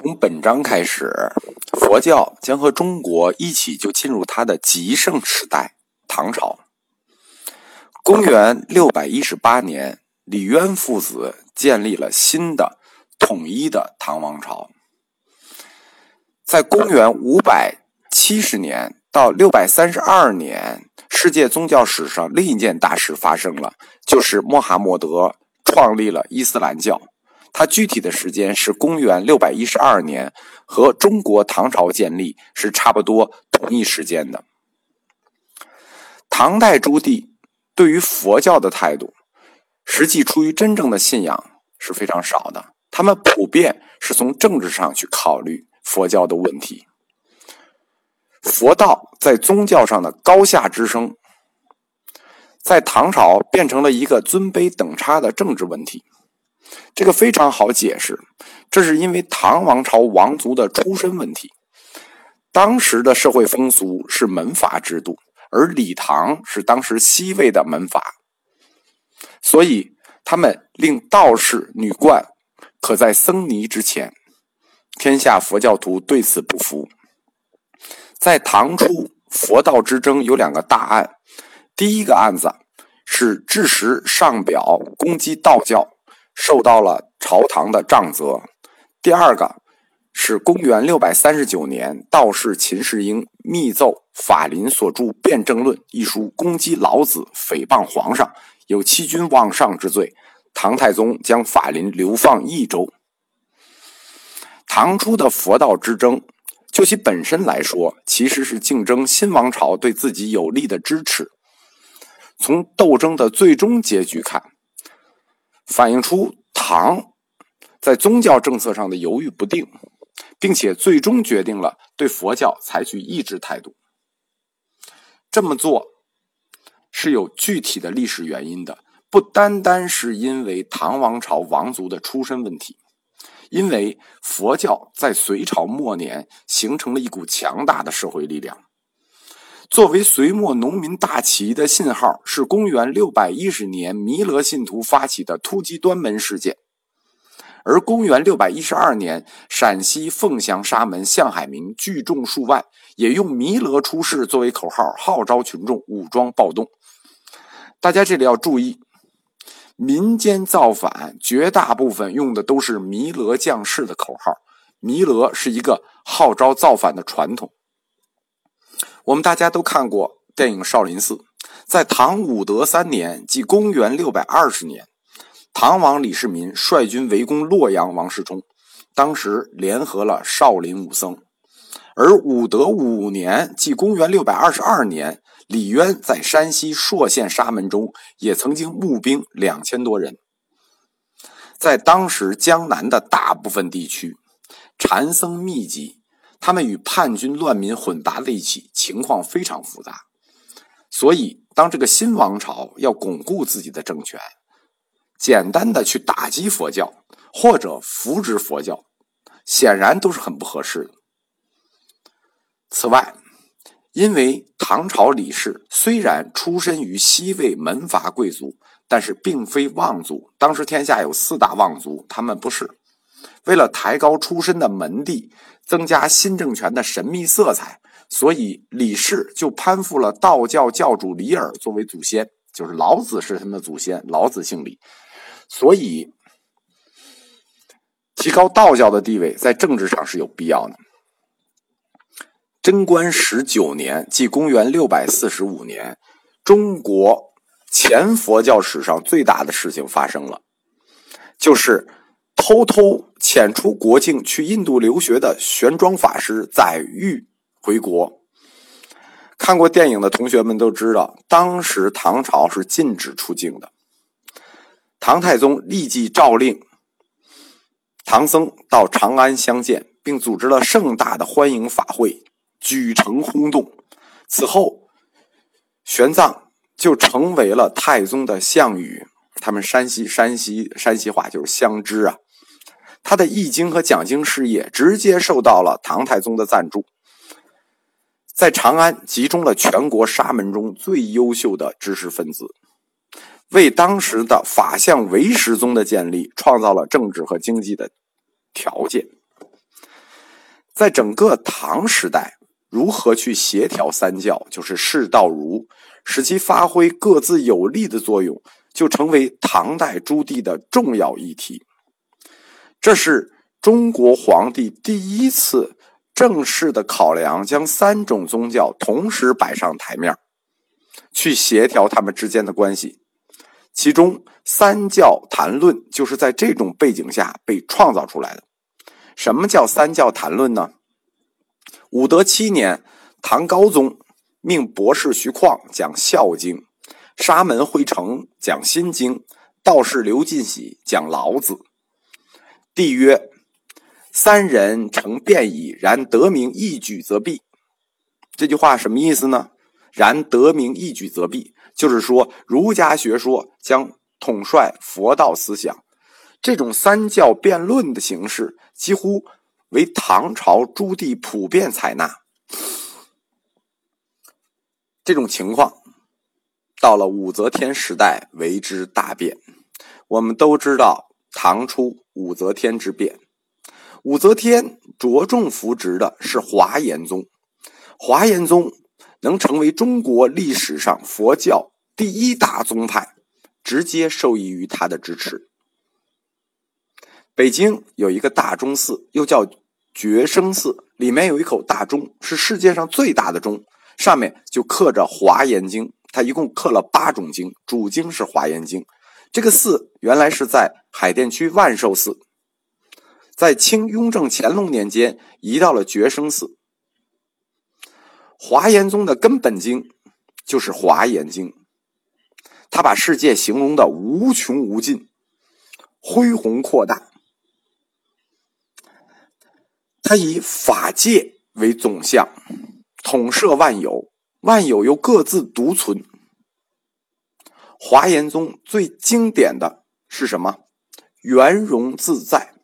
从本章开始，佛教将和中国一起就进入它的极盛时代——唐朝。公元六百一十八年，李渊父子建立了新的统一的唐王朝。在公元五百七十年到六百三十二年，世界宗教史上另一件大事发生了，就是穆罕默德创立了伊斯兰教。它具体的时间是公元六百一十二年，和中国唐朝建立是差不多同一时间的。唐代诸帝对于佛教的态度，实际出于真正的信仰是非常少的。他们普遍是从政治上去考虑佛教的问题。佛道在宗教上的高下之争，在唐朝变成了一个尊卑等差的政治问题。这个非常好解释，这是因为唐王朝王族的出身问题。当时的社会风俗是门阀制度，而李唐是当时西魏的门阀，所以他们令道士女冠可在僧尼之前。天下佛教徒对此不服。在唐初，佛道之争有两个大案，第一个案子是智识上表攻击道教。受到了朝堂的杖责。第二个是公元六百三十九年，道士秦世英密奏法林所著《辩证论》一书，攻击老子，诽谤皇上，有欺君罔上之罪。唐太宗将法林流放益州。唐初的佛道之争，就其本身来说，其实是竞争新王朝对自己有利的支持。从斗争的最终结局看。反映出唐在宗教政策上的犹豫不定，并且最终决定了对佛教采取抑制态度。这么做是有具体的历史原因的，不单单是因为唐王朝王族的出身问题，因为佛教在隋朝末年形成了一股强大的社会力量。作为隋末农民大起义的信号，是公元六百一十年弥勒信徒发起的突击端门事件；而公元六百一十二年，陕西凤翔沙门向海明聚众数万，也用“弥勒出世”作为口号，号召群众武装暴动。大家这里要注意，民间造反绝大部分用的都是“弥勒降世”的口号，弥勒是一个号召造反的传统。我们大家都看过电影《少林寺》。在唐武德三年，即公元六百二十年，唐王李世民率军围攻洛阳王世充，当时联合了少林武僧。而武德五年，即公元六百二十二年，李渊在山西朔县沙门中也曾经募兵两千多人。在当时江南的大部分地区，禅僧密集。他们与叛军乱民混杂在一起，情况非常复杂。所以，当这个新王朝要巩固自己的政权，简单的去打击佛教或者扶植佛教，显然都是很不合适的。此外，因为唐朝李氏虽然出身于西魏门阀贵族，但是并非望族。当时天下有四大望族，他们不是。为了抬高出身的门第。增加新政权的神秘色彩，所以李氏就攀附了道教教主李耳作为祖先，就是老子是他们的祖先，老子姓李，所以提高道教的地位在政治上是有必要的。贞观十九年，即公元六百四十五年，中国前佛教史上最大的事情发生了，就是偷偷。遣出国境去印度留学的玄奘法师载誉回国。看过电影的同学们都知道，当时唐朝是禁止出境的。唐太宗立即诏令唐僧到长安相见，并组织了盛大的欢迎法会，举城轰动。此后，玄奘就成为了太宗的项羽。他们山西山西山西话就是相知啊。他的易经和讲经事业直接受到了唐太宗的赞助，在长安集中了全国沙门中最优秀的知识分子，为当时的法相唯识宗的建立创造了政治和经济的条件。在整个唐时代，如何去协调三教，就是释道儒，使其发挥各自有利的作用，就成为唐代朱棣的重要议题。这是中国皇帝第一次正式的考量，将三种宗教同时摆上台面，去协调他们之间的关系。其中，三教谈论就是在这种背景下被创造出来的。什么叫三教谈论呢？武德七年，唐高宗命博士徐况讲《孝经》，沙门慧成讲《心经》，道士刘进喜讲《老子》。帝曰：“三人成辩矣，然得名一举则弊。”这句话什么意思呢？然得名一举则弊。就是说，儒家学说将统帅佛道思想，这种三教辩论的形式，几乎为唐朝朱棣普遍采纳。这种情况到了武则天时代为之大变。我们都知道，唐初武则天之变，武则天着重扶植的是华严宗，华严宗。能成为中国历史上佛教第一大宗派，直接受益于他的支持。北京有一个大钟寺，又叫觉生寺，里面有一口大钟，是世界上最大的钟，上面就刻着《华严经》，它一共刻了八种经，主经是《华严经》。这个寺原来是在海淀区万寿寺，在清雍正乾隆年间移到了觉生寺。华严宗的根本经就是《华严经》，他把世界形容的无穷无尽、恢宏扩大。他以法界为总相，统摄万有，万有又各自独存。华严宗最经典的是什么？圆融自在，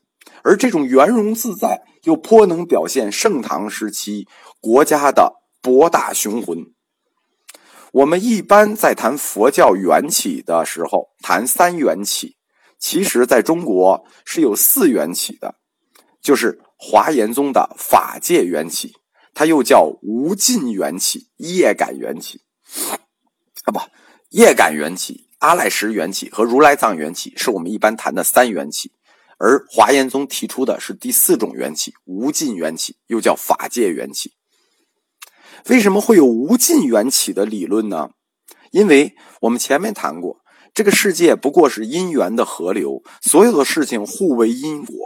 而这种圆融自在又颇能表现盛唐时期国家的。博大雄浑。我们一般在谈佛教缘起的时候，谈三缘起，其实在中国是有四缘起的，就是华严宗的法界缘起，它又叫无尽缘起、业感缘起，啊不，业感缘起、阿赖什缘起和如来藏缘起是我们一般谈的三缘起，而华严宗提出的是第四种缘起，无尽缘起，又叫法界缘起。为什么会有无尽缘起的理论呢？因为我们前面谈过，这个世界不过是因缘的河流，所有的事情互为因果，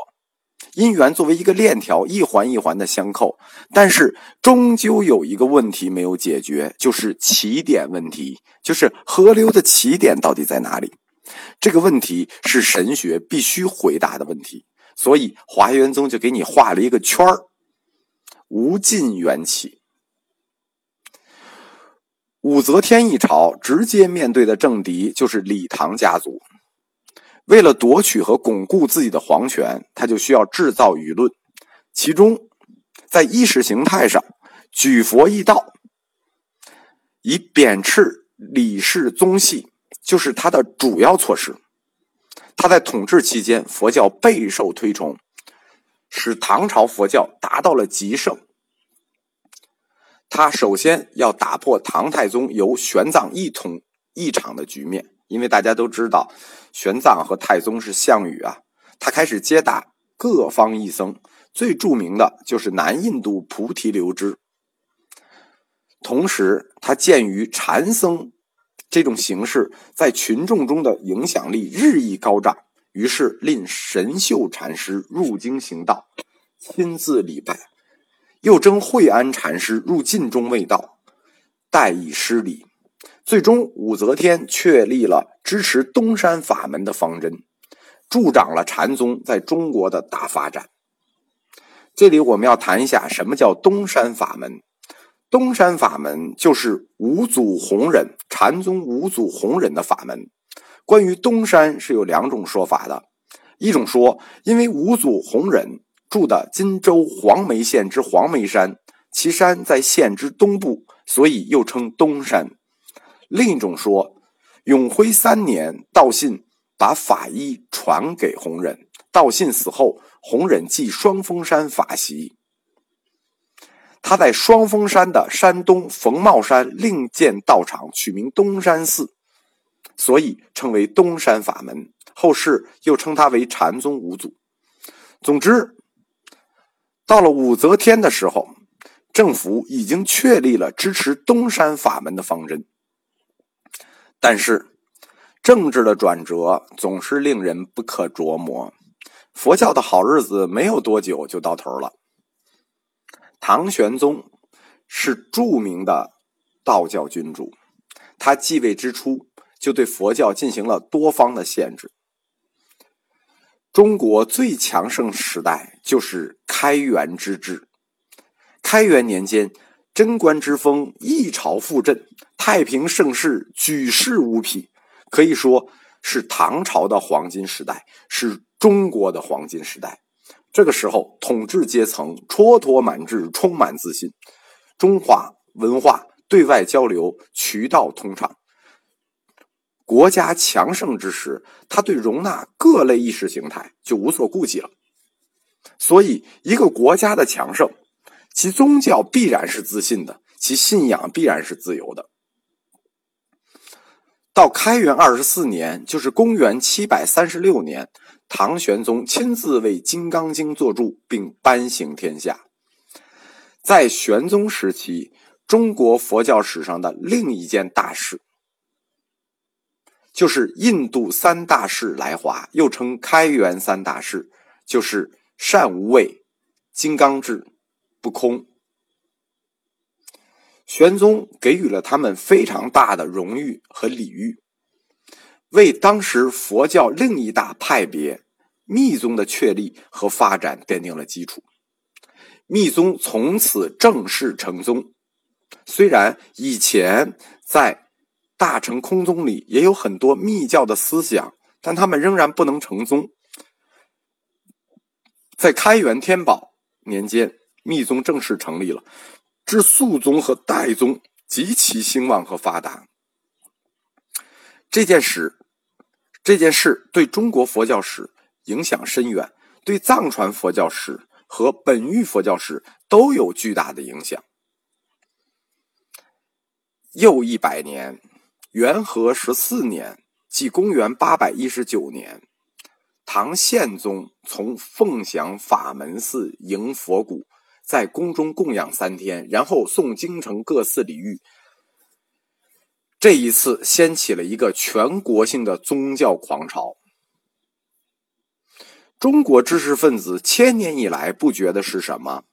因缘作为一个链条，一环一环的相扣。但是终究有一个问题没有解决，就是起点问题，就是河流的起点到底在哪里？这个问题是神学必须回答的问题。所以华严宗就给你画了一个圈儿，无尽缘起。武则天一朝直接面对的政敌就是李唐家族。为了夺取和巩固自己的皇权，他就需要制造舆论。其中，在意识形态上，举佛易道，以贬斥李氏宗系，就是他的主要措施。他在统治期间，佛教备受推崇，使唐朝佛教达到了极盛。他首先要打破唐太宗由玄奘一统一场的局面，因为大家都知道玄奘和太宗是项羽啊。他开始接打各方异僧，最著名的就是南印度菩提流支。同时，他鉴于禅僧这种形式在群众中的影响力日益高涨，于是令神秀禅师入京行道，亲自礼拜。又征惠安禅师入晋中卫道，代以施礼。最终，武则天确立了支持东山法门的方针，助长了禅宗在中国的大发展。这里我们要谈一下什么叫东山法门。东山法门就是五祖弘忍禅宗五祖弘忍的法门。关于东山是有两种说法的，一种说，因为五祖弘忍。住的荆州黄梅县之黄梅山，其山在县之东部，所以又称东山。另一种说，永徽三年，道信把法医传给弘忍，道信死后，弘忍继双峰山法席。他在双峰山的山东冯茂山另建道场，取名东山寺，所以称为东山法门。后世又称他为禅宗五祖。总之，到了武则天的时候，政府已经确立了支持东山法门的方针。但是，政治的转折总是令人不可琢磨。佛教的好日子没有多久就到头了。唐玄宗是著名的道教君主，他继位之初就对佛教进行了多方的限制。中国最强盛时代就是开元之治。开元年间，贞观之风一朝复振，太平盛世，举世无匹，可以说是唐朝的黄金时代，是中国的黄金时代。这个时候，统治阶层蹉跎满志，充满自信，中华文化对外交流渠道通畅。国家强盛之时，他对容纳各类意识形态就无所顾忌了。所以，一个国家的强盛，其宗教必然是自信的，其信仰必然是自由的。到开元二十四年，就是公元七百三十六年，唐玄宗亲自为《金刚经》作注，并颁行天下。在玄宗时期，中国佛教史上的另一件大事。就是印度三大士来华，又称开元三大士，就是善无畏、金刚智、不空。玄宗给予了他们非常大的荣誉和礼遇，为当时佛教另一大派别密宗的确立和发展奠定了基础。密宗从此正式成宗，虽然以前在。大乘空宗里也有很多密教的思想，但他们仍然不能成宗。在开元天宝年间，密宗正式成立了，至肃宗和代宗极其兴旺和发达。这件事，这件事对中国佛教史影响深远，对藏传佛教史和本域佛教史都有巨大的影响。又一百年。元和十四年，即公元八百一十九年，唐宪宗从凤翔法门寺迎佛骨，在宫中供养三天，然后送京城各寺礼遇。这一次掀起了一个全国性的宗教狂潮。中国知识分子千年以来不觉得是什么？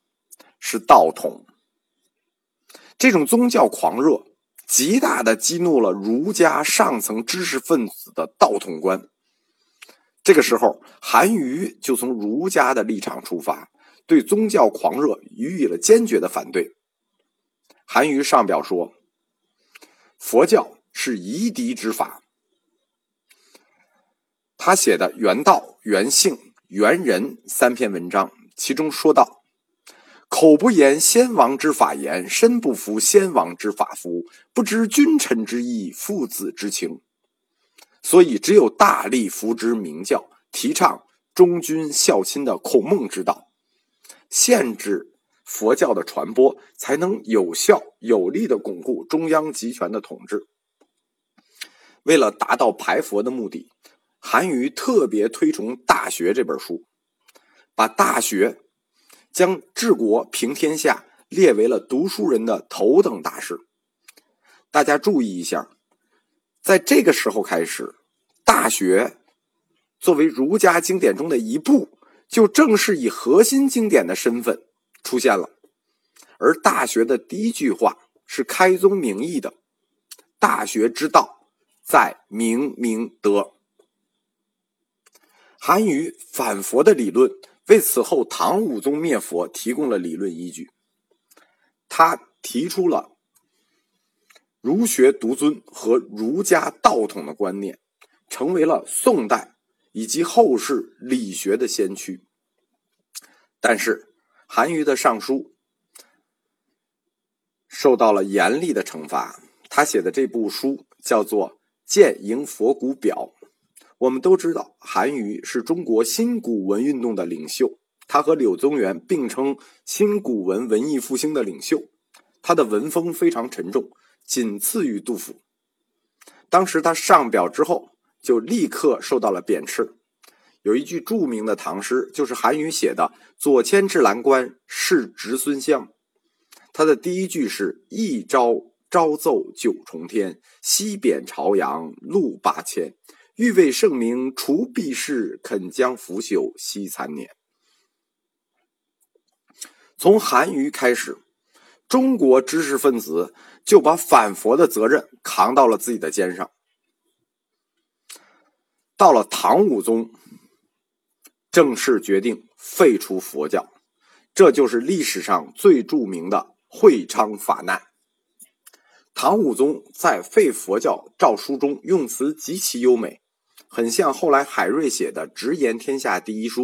是道统。这种宗教狂热。极大的激怒了儒家上层知识分子的道统观。这个时候，韩愈就从儒家的立场出发，对宗教狂热予以了坚决的反对。韩愈上表说：“佛教是夷狄之法。”他写的《原道》《原性》《原人》三篇文章，其中说道。口不言先王之法言，身不服先王之法服，不知君臣之义，父子之情。所以，只有大力扶植明教，提倡忠君孝亲的孔孟之道，限制佛教的传播，才能有效有力的巩固中央集权的统治。为了达到排佛的目的，韩愈特别推崇《大学》这本书，把《大学》。将治国平天下列为了读书人的头等大事。大家注意一下，在这个时候开始，《大学》作为儒家经典中的一部，就正式以核心经典的身份出现了。而《大学》的第一句话是开宗明义的：“大学之道，在明明德。”韩愈反佛的理论。为此后唐武宗灭佛提供了理论依据。他提出了儒学独尊和儒家道统的观念，成为了宋代以及后世理学的先驱。但是，韩愈的上书受到了严厉的惩罚。他写的这部书叫做《谏迎佛骨表》。我们都知道，韩愈是中国新古文运动的领袖，他和柳宗元并称新古文文艺复兴的领袖。他的文风非常沉重，仅次于杜甫。当时他上表之后，就立刻受到了贬斥。有一句著名的唐诗，就是韩愈写的“左迁至蓝关，是侄孙乡”。他的第一句是“一朝朝奏九重天，西贬朝阳路八千。欲为圣明除弊事，肯将腐朽惜残年。”从韩愈开始。中国知识分子就把反佛的责任扛到了自己的肩上。到了唐武宗，正式决定废除佛教，这就是历史上最著名的会昌法难。唐武宗在废佛教诏书中用词极其优美，很像后来海瑞写的《直言天下第一书》。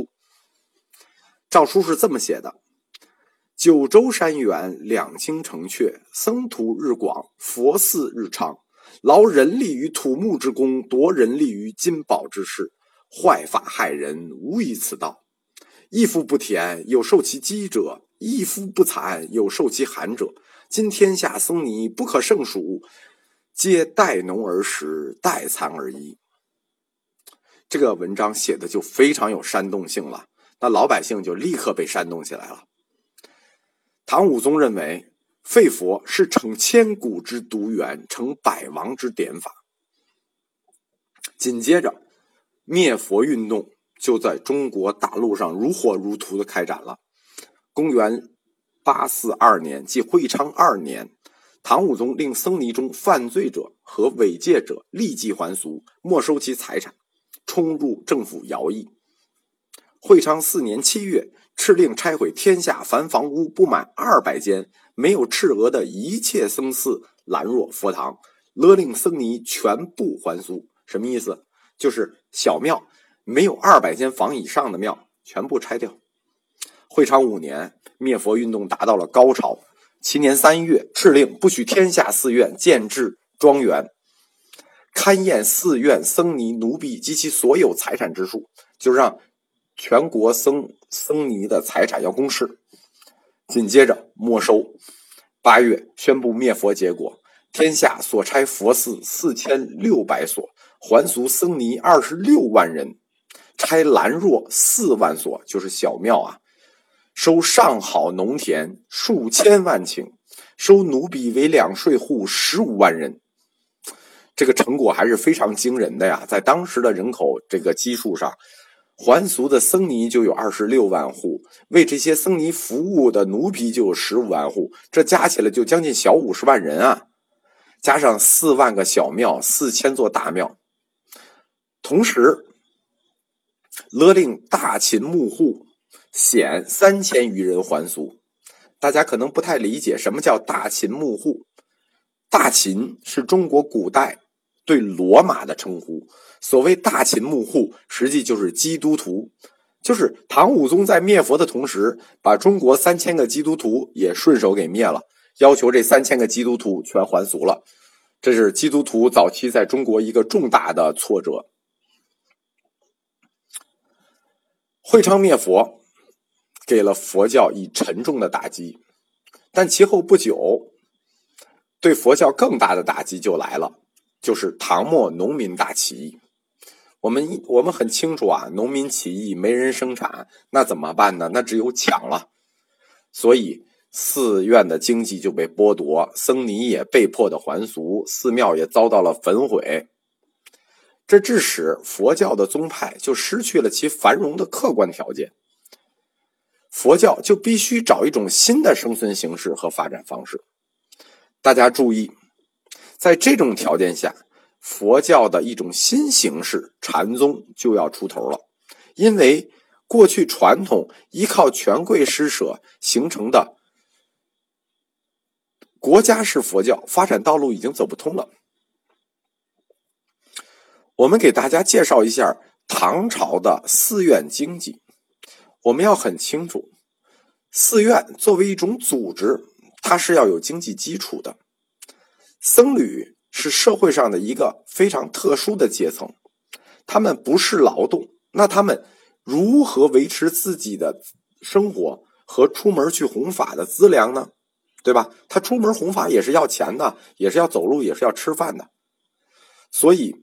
诏书是这么写的。九州山远两清城阙，僧徒日广，佛寺日昌。劳人力于土木之工，夺人力于金宝之事，坏法害人，无以此道。一夫不田，有受其饥者；一夫不蚕，有受其寒者。今天下僧尼不可胜数，皆待农而食，待蚕而衣。这个文章写的就非常有煽动性了，那老百姓就立刻被煽动起来了。唐武宗认为废佛是成千古之独源，成百王之典法。紧接着，灭佛运动就在中国大陆上如火如荼的开展了。公元八四二年，即会昌二年，唐武宗令僧尼中犯罪者和违戒者立即还俗，没收其财产，冲入政府徭役。会昌四年七月。敕令拆毁天下凡房屋不满二百间、没有赤额的一切僧寺、兰若、佛堂，勒令僧尼全部还俗。什么意思？就是小庙没有二百间房以上的庙，全部拆掉。会昌五年，灭佛运动达到了高潮。其年三月，敕令不许天下寺院建制庄园，勘验寺院僧尼奴婢及其所有财产之数，就让。全国僧僧尼的财产要公示，紧接着没收。八月宣布灭佛结果，天下所拆佛寺四千六百所，还俗僧尼二十六万人，拆兰若四万所，就是小庙啊。收上好农田数千万顷，收奴婢为两税户十五万人。这个成果还是非常惊人的呀，在当时的人口这个基数上。还俗的僧尼就有二十六万户，为这些僧尼服务的奴婢就有十五万户，这加起来就将近小五十万人啊！加上四万个小庙，四千座大庙，同时勒令大秦幕户显三千余人还俗。大家可能不太理解什么叫大秦幕户，大秦是中国古代对罗马的称呼。所谓大秦幕户，实际就是基督徒，就是唐武宗在灭佛的同时，把中国三千个基督徒也顺手给灭了，要求这三千个基督徒全还俗了。这是基督徒早期在中国一个重大的挫折。会昌灭佛，给了佛教以沉重的打击，但其后不久，对佛教更大的打击就来了，就是唐末农民大起义。我们我们很清楚啊，农民起义没人生产，那怎么办呢？那只有抢了。所以寺院的经济就被剥夺，僧尼也被迫的还俗，寺庙也遭到了焚毁。这致使佛教的宗派就失去了其繁荣的客观条件，佛教就必须找一种新的生存形式和发展方式。大家注意，在这种条件下。佛教的一种新形式禅宗就要出头了，因为过去传统依靠权贵施舍形成的国家式佛教发展道路已经走不通了。我们给大家介绍一下唐朝的寺院经济。我们要很清楚，寺院作为一种组织，它是要有经济基础的，僧侣。是社会上的一个非常特殊的阶层，他们不是劳动，那他们如何维持自己的生活和出门去弘法的资粮呢？对吧？他出门弘法也是要钱的，也是要走路，也是要吃饭的。所以，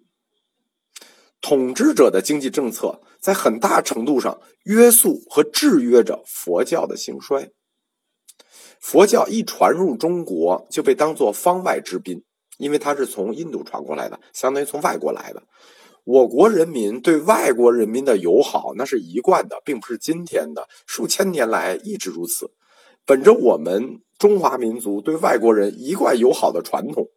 统治者的经济政策在很大程度上约束和制约着佛教的兴衰。佛教一传入中国，就被当作方外之宾，因为它是从印度传过来的，相当于从外国来的。我国人民对外国人民的友好，那是一贯的，并不是今天的，数千年来一直如此。本着我们中华民族对外国人一贯友好的传统，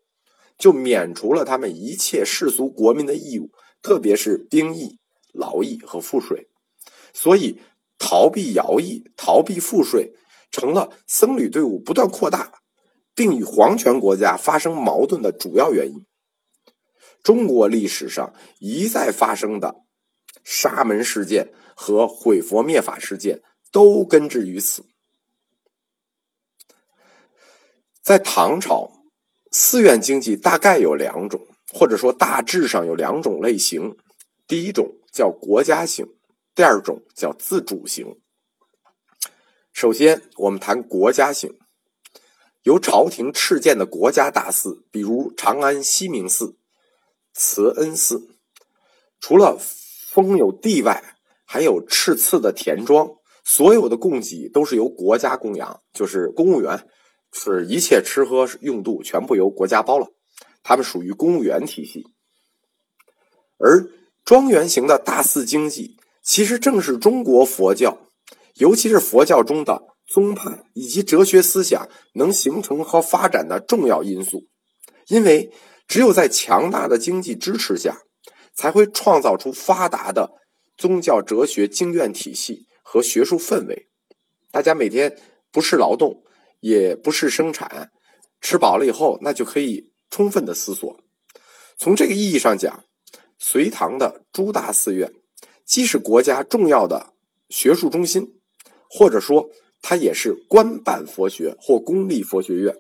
就免除了他们一切世俗国民的义务，特别是兵役、劳役和赋税。所以，逃避徭役、逃避赋税。成了僧侣队伍不断扩大，并与皇权国家发生矛盾的主要原因。中国历史上一再发生的沙门事件和毁佛灭法事件，都根植于此。在唐朝，寺院经济大概有两种，或者说大致上有两种类型：第一种叫国家型，第二种叫自主型。首先，我们谈国家性，由朝廷敕建的国家大寺，比如长安西明寺、慈恩寺，除了封有地外，还有敕赐的田庄，所有的供给都是由国家供养，就是公务员，是一切吃喝用度全部由国家包了，他们属于公务员体系。而庄园型的大寺经济，其实正是中国佛教。尤其是佛教中的宗派以及哲学思想能形成和发展的重要因素，因为只有在强大的经济支持下，才会创造出发达的宗教哲学经院体系和学术氛围。大家每天不是劳动，也不是生产，吃饱了以后，那就可以充分的思索。从这个意义上讲，隋唐的诸大寺院既是国家重要的学术中心。或者说，它也是官办佛学或公立佛学院。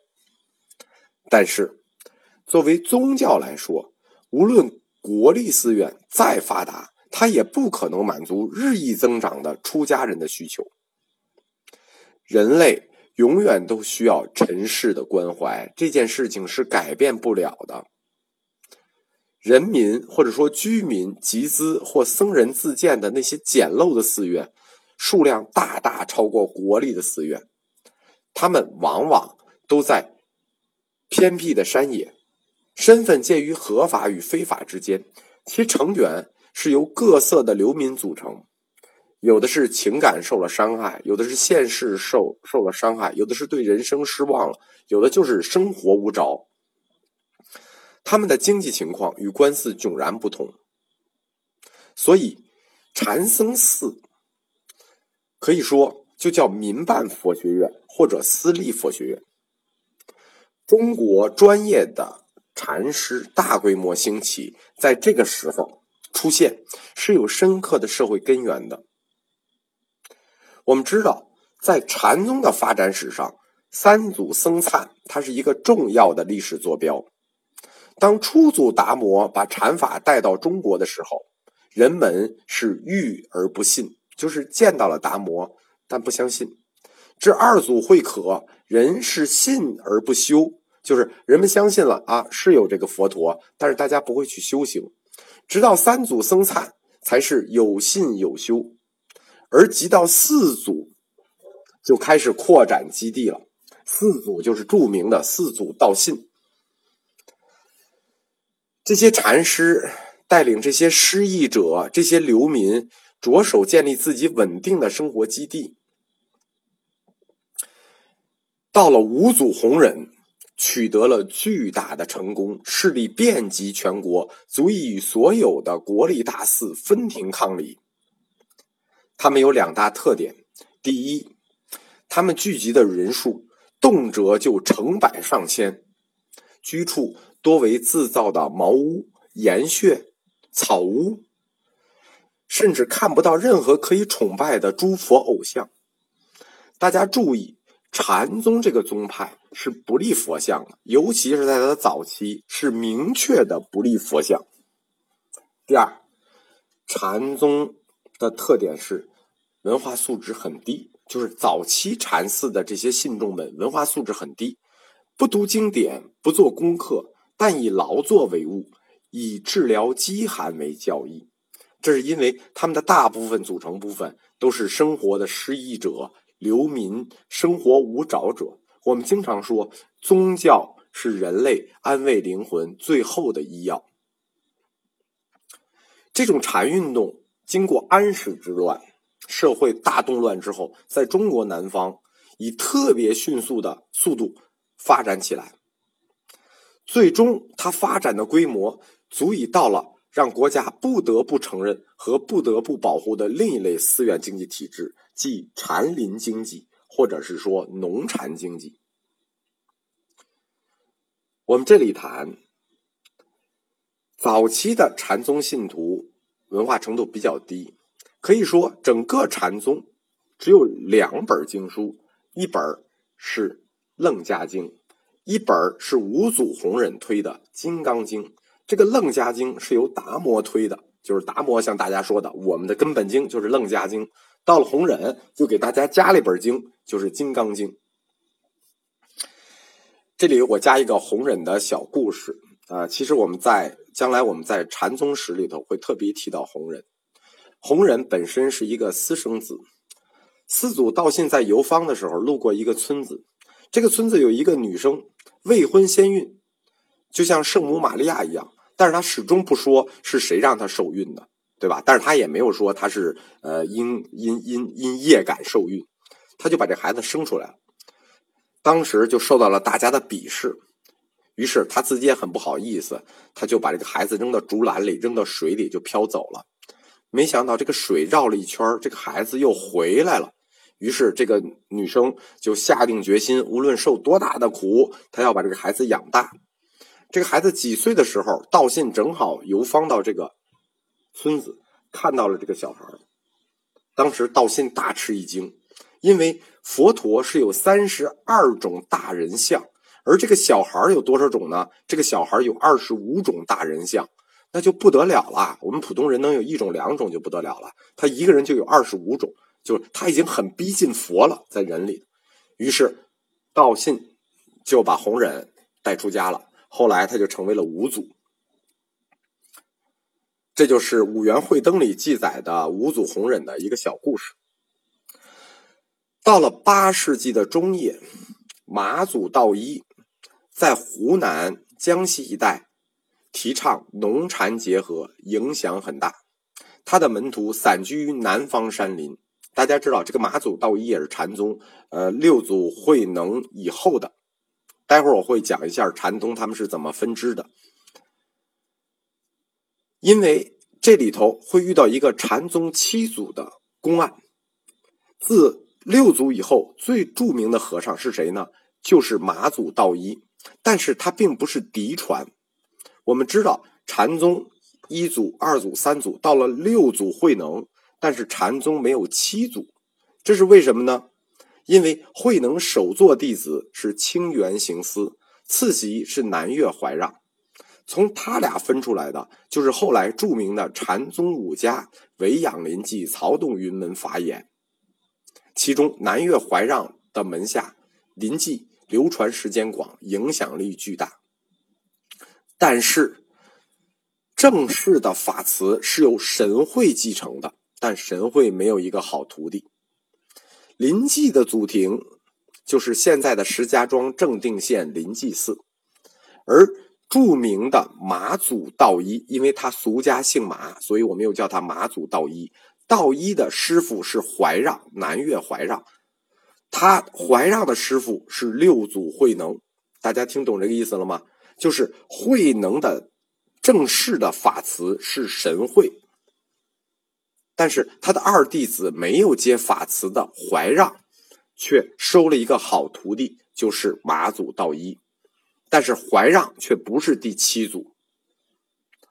但是，作为宗教来说，无论国立寺院再发达，它也不可能满足日益增长的出家人的需求。人类永远都需要尘世的关怀，这件事情是改变不了的。人民或者说居民集资或僧人自建的那些简陋的寺院。数量大大超过国力的寺院，他们往往都在偏僻的山野，身份介于合法与非法之间。其成员是由各色的流民组成，有的是情感受了伤害，有的是现实受受了伤害，有的是对人生失望了，有的就是生活无着。他们的经济情况与官寺迥然不同，所以禅僧寺。可以说，就叫民办佛学院或者私立佛学院。中国专业的禅师大规模兴起，在这个时候出现，是有深刻的社会根源的。我们知道，在禅宗的发展史上，三祖僧璨它是一个重要的历史坐标。当初祖达摩把禅法带到中国的时候，人们是遇而不信。就是见到了达摩，但不相信。至二祖慧可，人是信而不修，就是人们相信了啊，是有这个佛陀，但是大家不会去修行。直到三祖僧璨，才是有信有修，而即到四祖，就开始扩展基地了。四祖就是著名的四祖道信，这些禅师带领这些失意者，这些流民。着手建立自己稳定的生活基地。到了五祖弘忍，取得了巨大的成功，势力遍及全国，足以与所有的国立大寺分庭抗礼。他们有两大特点：第一，他们聚集的人数动辄就成百上千，居处多为自造的茅屋、岩穴、草屋。甚至看不到任何可以崇拜的诸佛偶像。大家注意，禅宗这个宗派是不立佛像的，尤其是在它的早期是明确的不立佛像。第二，禅宗的特点是文化素质很低，就是早期禅寺的这些信众们文化素质很低，不读经典，不做功课，但以劳作为务，以治疗饥寒为教义。这是因为他们的大部分组成部分都是生活的失意者、流民、生活无着者。我们经常说，宗教是人类安慰灵魂最后的医药。这种禅运动经过安史之乱、社会大动乱之后，在中国南方以特别迅速的速度发展起来。最终，它发展的规模足以到了让国家不得不承认和不得不保护的另一类私有经济体制，即禅林经济，或者是说农禅经济。我们这里谈。早期的禅宗信徒文化程度比较低，可以说整个禅宗只有两本经书，一本是《楞伽经》，一本是五祖弘忍推的《金刚经》。这个《楞伽经》是由达摩推的，就是达摩向大家说的，我们的根本经就是《楞伽经》。到了弘忍，就给大家加了一本经，就是《金刚经》。这里我加一个弘忍的小故事啊，其实我们在。将来我们在禅宗史里头会特别提到弘忍。弘忍本身是一个私生子，四祖道信在游方的时候路过一个村子，这个村子有一个女生未婚先孕，就像圣母玛利亚一样，但是他始终不说是谁让他受孕的，对吧？但是他也没有说他是呃因因因因业感受孕，他就把这孩子生出来了，当时就受到了大家的鄙视。于是他自己也很不好意思，他就把这个孩子扔到竹篮里，扔到水里就飘走了。没想到这个水绕了一圈，这个孩子又回来了。于是这个女生就下定决心，无论受多大的苦，她要把这个孩子养大。这个孩子几岁的时候，道信正好游方到这个村子，看到了这个小孩。当时道信大吃一惊，因为佛陀是有三十二种大人相。而这个小孩有多少种呢？这个小孩有二十五种大人相，那就不得了了。我们普通人能有一种两种就不得了了，他一个人就有二十五种，就是他已经很逼近佛了，在人里。于是道信就把弘忍带出家了，后来他就成为了五祖。这就是《五元慧灯》里记载的五祖弘忍的一个小故事。到了八世纪的中叶，马祖道一。在湖南、江西一带，提倡农禅结合，影响很大。他的门徒散居于南方山林。大家知道，这个马祖道一也是禅宗，呃，六祖慧能以后的。待会儿我会讲一下禅宗他们是怎么分支的。因为这里头会遇到一个禅宗七祖的公案。自六祖以后，最著名的和尚是谁呢？就是马祖道一。但是他并不是嫡传。我们知道禅宗一祖、二祖、三祖，到了六祖慧能，但是禅宗没有七祖，这是为什么呢？因为慧能首座弟子是清源行思，次席是南岳怀让，从他俩分出来的就是后来著名的禅宗五家唯养临济、曹洞云门法眼，其中南岳怀让的门下临济。流传时间广，影响力巨大。但是，正式的法慈是由神会继承的，但神会没有一个好徒弟。临济的祖庭就是现在的石家庄正定县临济寺，而著名的马祖道一，因为他俗家姓马，所以我们又叫他马祖道一。道一的师傅是怀让，南岳怀让。他怀让的师傅是六祖慧能，大家听懂这个意思了吗？就是慧能的正式的法词是神会，但是他的二弟子没有接法词的怀让，却收了一个好徒弟，就是马祖道一，但是怀让却不是第七祖，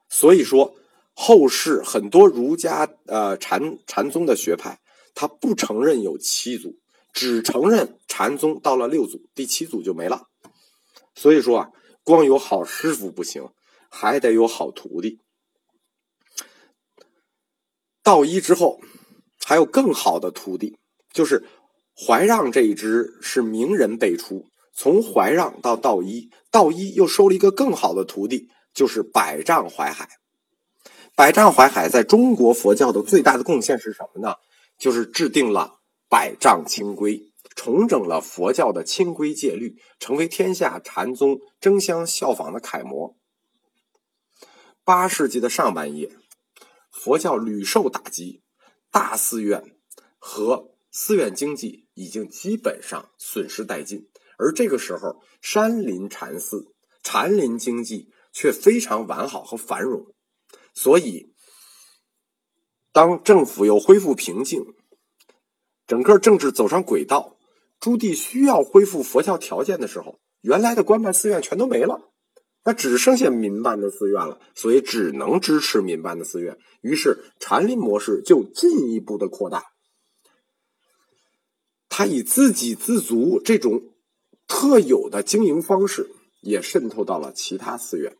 所以说后世很多儒家呃禅禅宗的学派，他不承认有七祖。只承认禅宗到了六祖，第七祖就没了。所以说啊，光有好师傅不行，还得有好徒弟。道一之后，还有更好的徒弟，就是怀让这一支是名人辈出，从怀让到道一，道一又收了一个更好的徒弟，就是百丈怀海。百丈怀海在中国佛教的最大的贡献是什么呢？就是制定了百丈清规，重整了佛教的清规戒律，成为天下禅宗争相效仿的楷模。八世纪的上半叶，佛教屡受打击，大寺院和寺院经济已经基本上损失殆尽，而这个时候，山林禅寺、禅林经济却非常完好和繁荣。所以，当政府又恢复平静，整个政治走上轨道，朱棣需要恢复佛教条件的时候，原来的官办寺院全都没了，那只剩下民办的寺院了，所以只能支持民办的寺院。于是，禅林模式就进一步的扩大，他以自给自足这种特有的经营方式，也渗透到了其他寺院。